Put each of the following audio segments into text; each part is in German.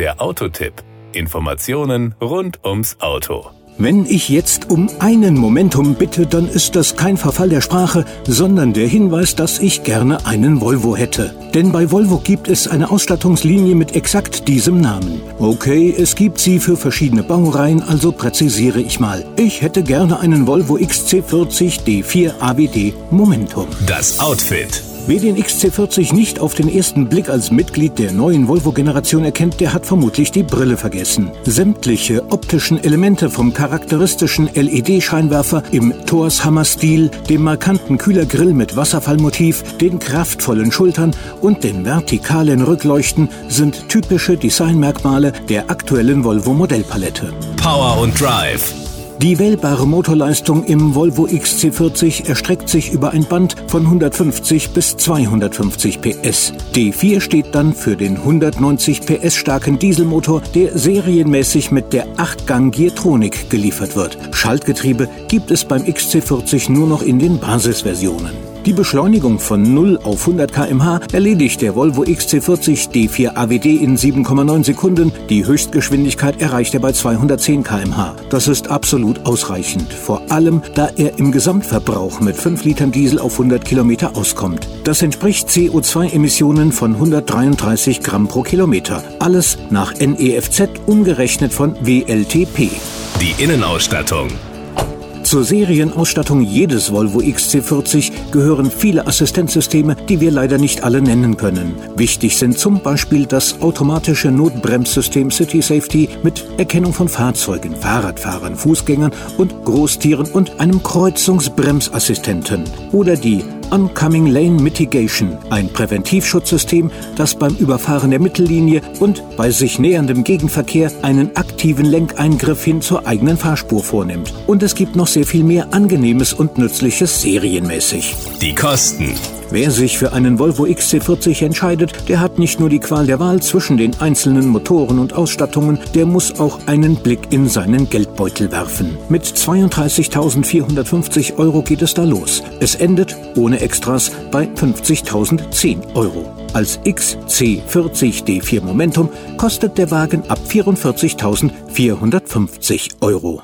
Der Autotipp. Informationen rund ums Auto. Wenn ich jetzt um einen Momentum bitte, dann ist das kein Verfall der Sprache, sondern der Hinweis, dass ich gerne einen Volvo hätte. Denn bei Volvo gibt es eine Ausstattungslinie mit exakt diesem Namen. Okay, es gibt sie für verschiedene Baureihen, also präzisiere ich mal. Ich hätte gerne einen Volvo XC40 D4 ABD Momentum. Das Outfit. Wer den XC40 nicht auf den ersten Blick als Mitglied der neuen Volvo-Generation erkennt, der hat vermutlich die Brille vergessen. Sämtliche optischen Elemente vom charakteristischen LED-Scheinwerfer im Torshammer-Stil, dem markanten Kühlergrill mit Wasserfallmotiv, den kraftvollen Schultern und den vertikalen Rückleuchten sind typische Designmerkmale der aktuellen Volvo-Modellpalette. Power und Drive. Die wählbare Motorleistung im Volvo XC40 erstreckt sich über ein Band von 150 bis 250 PS. D4 steht dann für den 190 PS starken Dieselmotor, der serienmäßig mit der 8-Gang Geartronik geliefert wird. Schaltgetriebe gibt es beim XC40 nur noch in den Basisversionen. Die Beschleunigung von 0 auf 100 km/h erledigt der Volvo XC40 D4 AWD in 7,9 Sekunden. Die Höchstgeschwindigkeit erreicht er bei 210 km/h. Das ist absolut ausreichend, vor allem da er im Gesamtverbrauch mit 5 Litern Diesel auf 100 Kilometer auskommt. Das entspricht CO2-Emissionen von 133 Gramm pro Kilometer. Alles nach NEFZ umgerechnet von WLTP. Die Innenausstattung. Zur Serienausstattung jedes Volvo XC40 gehören viele Assistenzsysteme, die wir leider nicht alle nennen können. Wichtig sind zum Beispiel das automatische Notbremssystem City Safety mit Erkennung von Fahrzeugen, Fahrradfahrern, Fußgängern und Großtieren und einem Kreuzungsbremsassistenten oder die Oncoming Lane Mitigation, ein Präventivschutzsystem, das beim Überfahren der Mittellinie und bei sich näherndem Gegenverkehr einen aktiven Lenkeingriff hin zur eigenen Fahrspur vornimmt. Und es gibt noch sehr viel mehr Angenehmes und Nützliches serienmäßig. Die Kosten. Wer sich für einen Volvo XC40 entscheidet, der hat nicht nur die Qual der Wahl zwischen den einzelnen Motoren und Ausstattungen, der muss auch einen Blick in seinen Geldbeutel werfen. Mit 32.450 Euro geht es da los. Es endet ohne Extras bei 50.010 Euro. Als XC40 D4 Momentum kostet der Wagen ab 44.450 Euro.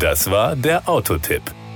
Das war der Autotipp.